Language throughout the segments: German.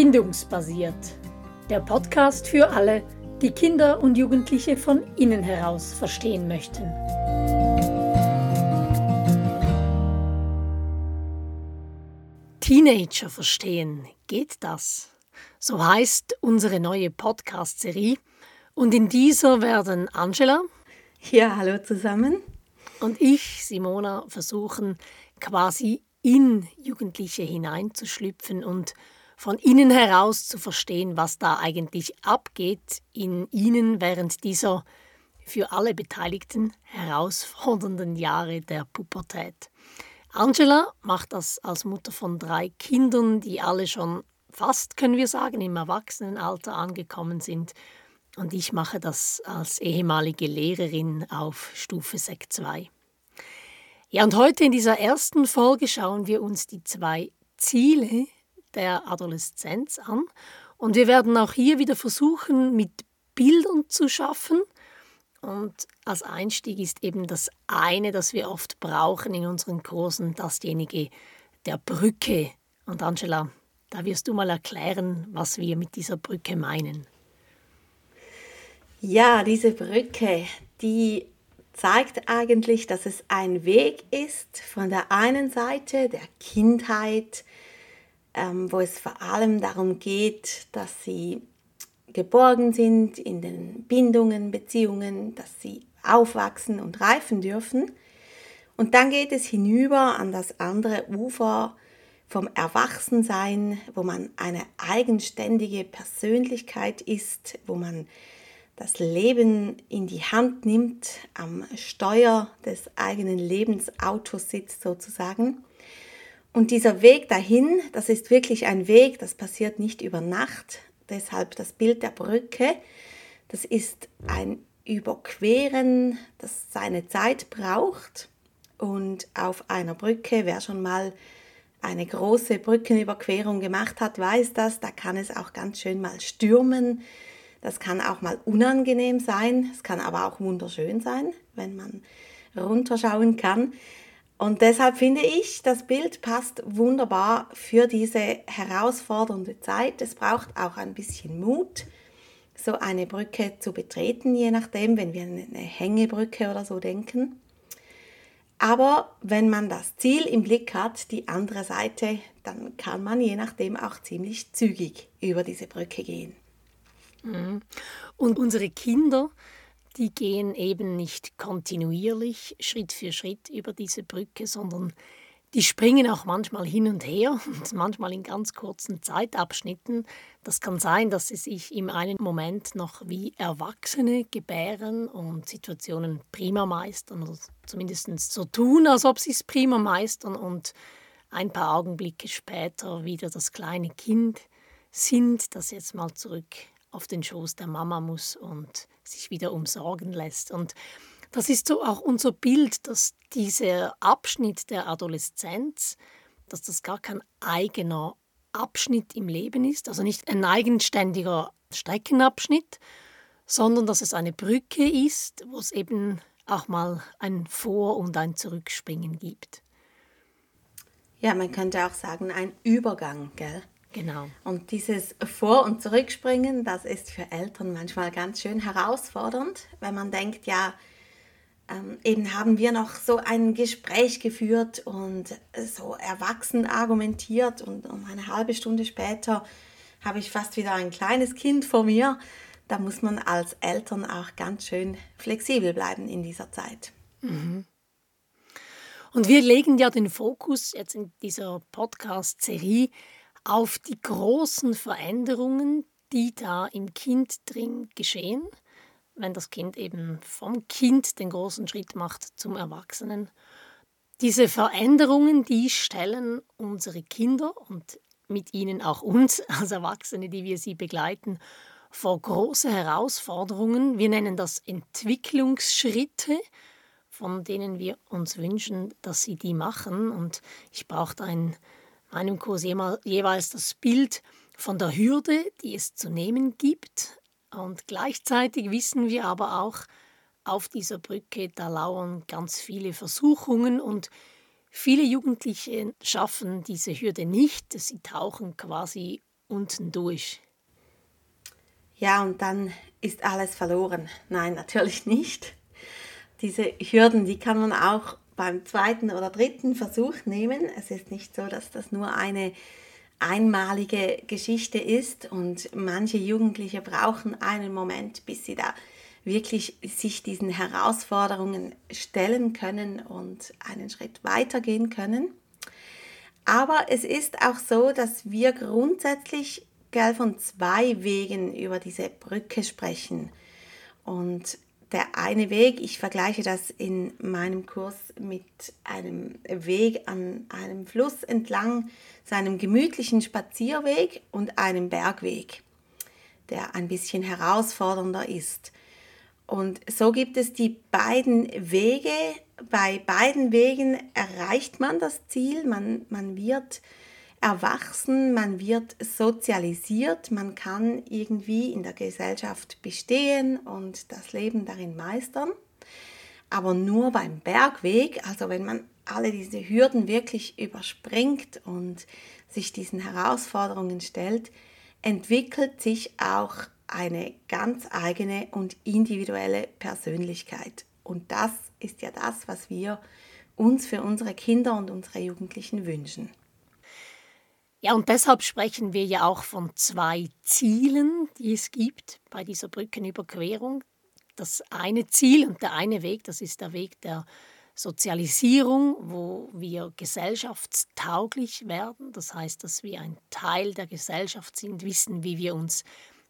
Bindungsbasiert. Der Podcast für alle, die Kinder und Jugendliche von innen heraus verstehen möchten. Teenager verstehen, geht das? So heißt unsere neue Podcast-Serie. Und in dieser werden Angela. Ja, hallo zusammen. Und ich, Simona, versuchen quasi in Jugendliche hineinzuschlüpfen und von innen heraus zu verstehen, was da eigentlich abgeht in ihnen während dieser für alle Beteiligten herausfordernden Jahre der Pubertät. Angela macht das als Mutter von drei Kindern, die alle schon fast, können wir sagen, im Erwachsenenalter angekommen sind. Und ich mache das als ehemalige Lehrerin auf Stufe Sek 2. Ja, und heute in dieser ersten Folge schauen wir uns die zwei Ziele der Adoleszenz an. Und wir werden auch hier wieder versuchen, mit Bildern zu schaffen. Und als Einstieg ist eben das eine, das wir oft brauchen in unseren Kursen, dasjenige der Brücke. Und Angela, da wirst du mal erklären, was wir mit dieser Brücke meinen. Ja, diese Brücke, die zeigt eigentlich, dass es ein Weg ist von der einen Seite der Kindheit, ähm, wo es vor allem darum geht, dass sie geborgen sind in den Bindungen, Beziehungen, dass sie aufwachsen und reifen dürfen. Und dann geht es hinüber an das andere Ufer vom Erwachsensein, wo man eine eigenständige Persönlichkeit ist, wo man das Leben in die Hand nimmt, am Steuer des eigenen Lebensautos sitzt sozusagen. Und dieser Weg dahin, das ist wirklich ein Weg, das passiert nicht über Nacht. Deshalb das Bild der Brücke, das ist ein Überqueren, das seine Zeit braucht. Und auf einer Brücke, wer schon mal eine große Brückenüberquerung gemacht hat, weiß das, da kann es auch ganz schön mal stürmen das kann auch mal unangenehm sein, es kann aber auch wunderschön sein, wenn man runterschauen kann. Und deshalb finde ich, das Bild passt wunderbar für diese herausfordernde Zeit. Es braucht auch ein bisschen Mut, so eine Brücke zu betreten, je nachdem, wenn wir eine Hängebrücke oder so denken. Aber wenn man das Ziel im Blick hat, die andere Seite, dann kann man je nachdem auch ziemlich zügig über diese Brücke gehen. Mhm. Und unsere Kinder, die gehen eben nicht kontinuierlich Schritt für Schritt über diese Brücke, sondern die springen auch manchmal hin und her und manchmal in ganz kurzen Zeitabschnitten. Das kann sein, dass sie sich im einen Moment noch wie Erwachsene gebären und Situationen prima meistern oder zumindest so tun, als ob sie es prima meistern und ein paar Augenblicke später wieder das kleine Kind sind, das jetzt mal zurück auf den Schoß der Mama muss und sich wieder umsorgen lässt. Und das ist so auch unser Bild, dass dieser Abschnitt der Adoleszenz, dass das gar kein eigener Abschnitt im Leben ist, also nicht ein eigenständiger Streckenabschnitt, sondern dass es eine Brücke ist, wo es eben auch mal ein Vor- und ein Zurückspringen gibt. Ja, man könnte auch sagen, ein Übergang, gell? Genau. Und dieses Vor- und Zurückspringen, das ist für Eltern manchmal ganz schön herausfordernd, wenn man denkt, ja, ähm, eben haben wir noch so ein Gespräch geführt und so erwachsen argumentiert und um eine halbe Stunde später habe ich fast wieder ein kleines Kind vor mir. Da muss man als Eltern auch ganz schön flexibel bleiben in dieser Zeit. Mhm. Und wir legen ja den Fokus jetzt in dieser Podcast-Serie auf die großen Veränderungen, die da im Kind drin geschehen, wenn das Kind eben vom Kind den großen Schritt macht zum Erwachsenen. Diese Veränderungen, die stellen unsere Kinder und mit ihnen auch uns als Erwachsene, die wir sie begleiten, vor große Herausforderungen. Wir nennen das Entwicklungsschritte, von denen wir uns wünschen, dass sie die machen. Und ich brauche da ein meinem Kurs jeweils das Bild von der Hürde, die es zu nehmen gibt. Und gleichzeitig wissen wir aber auch, auf dieser Brücke, da lauern ganz viele Versuchungen und viele Jugendliche schaffen diese Hürde nicht. Sie tauchen quasi unten durch. Ja, und dann ist alles verloren. Nein, natürlich nicht. Diese Hürden, die kann man auch beim zweiten oder dritten Versuch nehmen. Es ist nicht so, dass das nur eine einmalige Geschichte ist und manche Jugendliche brauchen einen Moment, bis sie da wirklich sich diesen Herausforderungen stellen können und einen Schritt weitergehen können. Aber es ist auch so, dass wir grundsätzlich gell, von zwei Wegen über diese Brücke sprechen. Und der eine Weg, ich vergleiche das in meinem Kurs mit einem Weg an einem Fluss entlang, seinem gemütlichen Spazierweg und einem Bergweg, der ein bisschen herausfordernder ist. Und so gibt es die beiden Wege. Bei beiden Wegen erreicht man das Ziel. Man, man wird erwachsen, man wird sozialisiert, man kann irgendwie in der Gesellschaft bestehen und das Leben darin meistern. Aber nur beim Bergweg, also wenn man alle diese Hürden wirklich überspringt und sich diesen Herausforderungen stellt, entwickelt sich auch eine ganz eigene und individuelle Persönlichkeit. Und das ist ja das, was wir uns für unsere Kinder und unsere Jugendlichen wünschen. Ja, und deshalb sprechen wir ja auch von zwei Zielen, die es gibt bei dieser Brückenüberquerung. Das eine Ziel und der eine Weg, das ist der Weg der Sozialisierung, wo wir gesellschaftstauglich werden. Das heißt, dass wir ein Teil der Gesellschaft sind, wissen, wie wir uns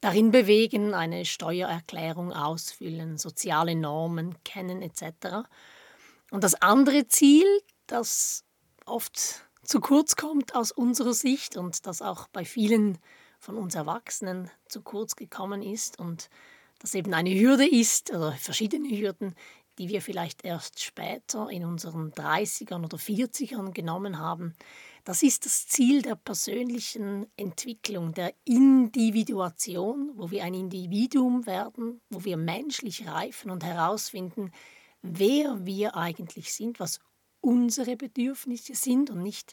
darin bewegen, eine Steuererklärung ausfüllen, soziale Normen kennen etc. Und das andere Ziel, das oft zu kurz kommt aus unserer Sicht und das auch bei vielen von uns Erwachsenen zu kurz gekommen ist und das eben eine Hürde ist oder verschiedene Hürden, die wir vielleicht erst später in unseren 30ern oder 40ern genommen haben, das ist das Ziel der persönlichen Entwicklung, der Individuation, wo wir ein Individuum werden, wo wir menschlich reifen und herausfinden, wer wir eigentlich sind, was unsere Bedürfnisse sind und nicht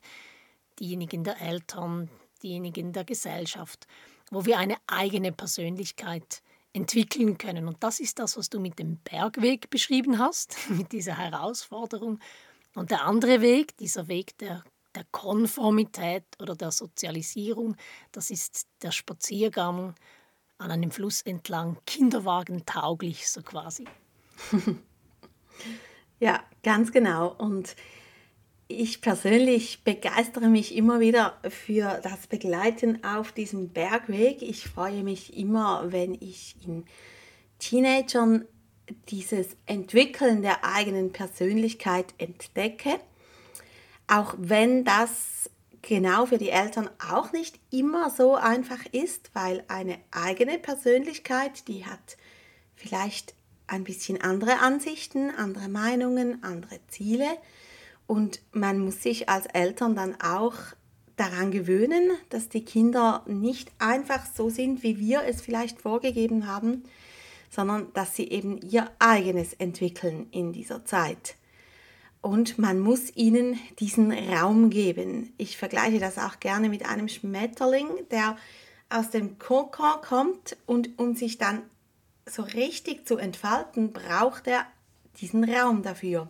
diejenigen der Eltern, diejenigen der Gesellschaft, wo wir eine eigene Persönlichkeit entwickeln können. Und das ist das, was du mit dem Bergweg beschrieben hast, mit dieser Herausforderung. Und der andere Weg, dieser Weg der der Konformität oder der Sozialisierung. Das ist der Spaziergang an einem Fluss entlang, Kinderwagen tauglich so quasi. ja, ganz genau. Und ich persönlich begeistere mich immer wieder für das Begleiten auf diesem Bergweg. Ich freue mich immer, wenn ich in Teenagern dieses Entwickeln der eigenen Persönlichkeit entdecke auch wenn das genau für die Eltern auch nicht immer so einfach ist, weil eine eigene Persönlichkeit, die hat vielleicht ein bisschen andere Ansichten, andere Meinungen, andere Ziele und man muss sich als Eltern dann auch daran gewöhnen, dass die Kinder nicht einfach so sind, wie wir es vielleicht vorgegeben haben, sondern dass sie eben ihr eigenes entwickeln in dieser Zeit und man muss ihnen diesen Raum geben. Ich vergleiche das auch gerne mit einem Schmetterling, der aus dem Kokon kommt und um sich dann so richtig zu entfalten, braucht er diesen Raum dafür.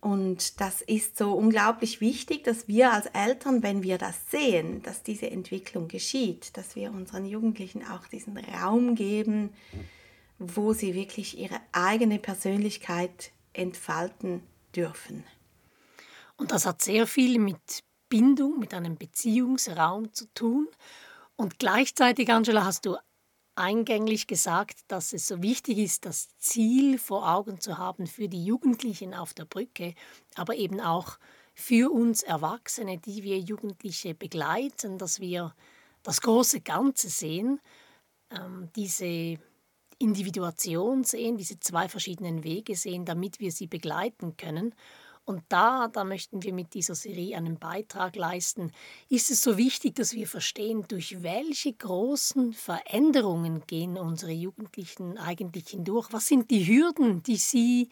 Und das ist so unglaublich wichtig, dass wir als Eltern, wenn wir das sehen, dass diese Entwicklung geschieht, dass wir unseren Jugendlichen auch diesen Raum geben, wo sie wirklich ihre eigene Persönlichkeit entfalten dürfen. Und das hat sehr viel mit Bindung, mit einem Beziehungsraum zu tun. Und gleichzeitig, Angela, hast du eingänglich gesagt, dass es so wichtig ist, das Ziel vor Augen zu haben für die Jugendlichen auf der Brücke, aber eben auch für uns Erwachsene, die wir Jugendliche begleiten, dass wir das große Ganze sehen, ähm, diese Individuation sehen, diese zwei verschiedenen Wege sehen, damit wir sie begleiten können. Und da, da möchten wir mit dieser Serie einen Beitrag leisten, ist es so wichtig, dass wir verstehen, durch welche großen Veränderungen gehen unsere Jugendlichen eigentlich hindurch. Was sind die Hürden, die sie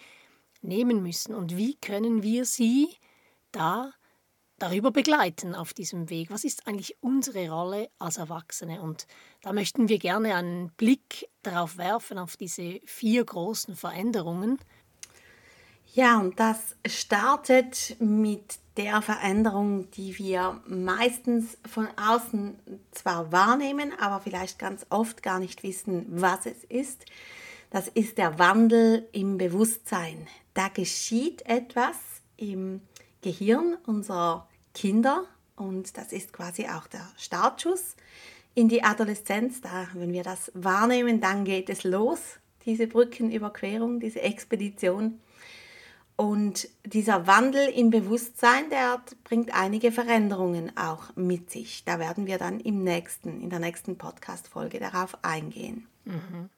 nehmen müssen und wie können wir sie da darüber begleiten auf diesem Weg. Was ist eigentlich unsere Rolle als Erwachsene? Und da möchten wir gerne einen Blick darauf werfen, auf diese vier großen Veränderungen. Ja, und das startet mit der Veränderung, die wir meistens von außen zwar wahrnehmen, aber vielleicht ganz oft gar nicht wissen, was es ist. Das ist der Wandel im Bewusstsein. Da geschieht etwas im Gehirn unserer Kinder und das ist quasi auch der Startschuss in die Adoleszenz. Da, wenn wir das wahrnehmen, dann geht es los, diese Brückenüberquerung, diese Expedition. Und dieser Wandel im Bewusstsein, der bringt einige Veränderungen auch mit sich. Da werden wir dann im nächsten, in der nächsten Podcast-Folge darauf eingehen. Mhm.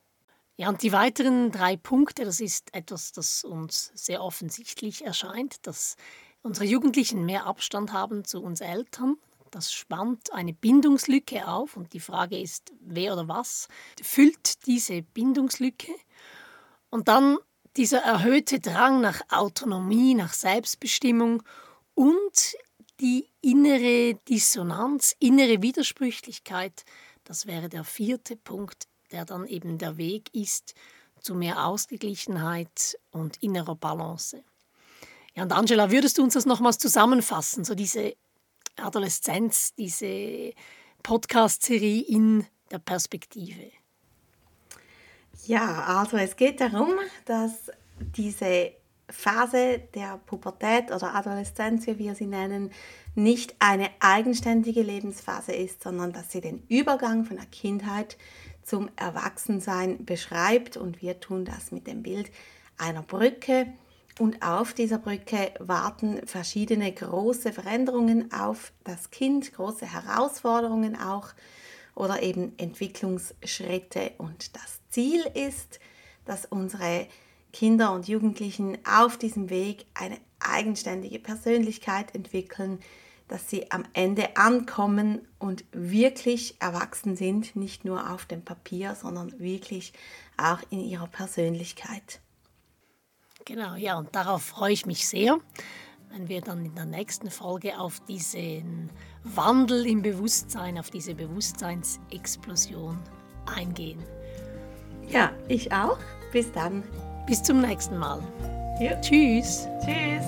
Ja, und die weiteren drei Punkte, das ist etwas, das uns sehr offensichtlich erscheint, dass unsere Jugendlichen mehr Abstand haben zu uns Eltern. Das spannt eine Bindungslücke auf und die Frage ist, wer oder was füllt diese Bindungslücke? Und dann dieser erhöhte Drang nach Autonomie, nach Selbstbestimmung und die innere Dissonanz, innere Widersprüchlichkeit, das wäre der vierte Punkt, der dann eben der Weg ist zu mehr Ausgeglichenheit und innerer Balance. Ja, und Angela, würdest du uns das nochmals zusammenfassen, so diese Adoleszenz, diese Podcast-Serie in der Perspektive? Ja, also es geht darum, dass diese Phase der Pubertät oder Adoleszenz, wie wir sie nennen, nicht eine eigenständige Lebensphase ist, sondern dass sie den Übergang von der Kindheit zum Erwachsensein beschreibt. Und wir tun das mit dem Bild einer Brücke. Und auf dieser Brücke warten verschiedene große Veränderungen auf das Kind, große Herausforderungen auch oder eben Entwicklungsschritte. Und das Ziel ist, dass unsere Kinder und Jugendlichen auf diesem Weg eine eigenständige Persönlichkeit entwickeln, dass sie am Ende ankommen und wirklich erwachsen sind, nicht nur auf dem Papier, sondern wirklich auch in ihrer Persönlichkeit. Genau, ja, und darauf freue ich mich sehr, wenn wir dann in der nächsten Folge auf diesen Wandel im Bewusstsein, auf diese Bewusstseinsexplosion eingehen. Ja, ich auch. Bis dann. Bis zum nächsten Mal. Ja. Tschüss. Tschüss.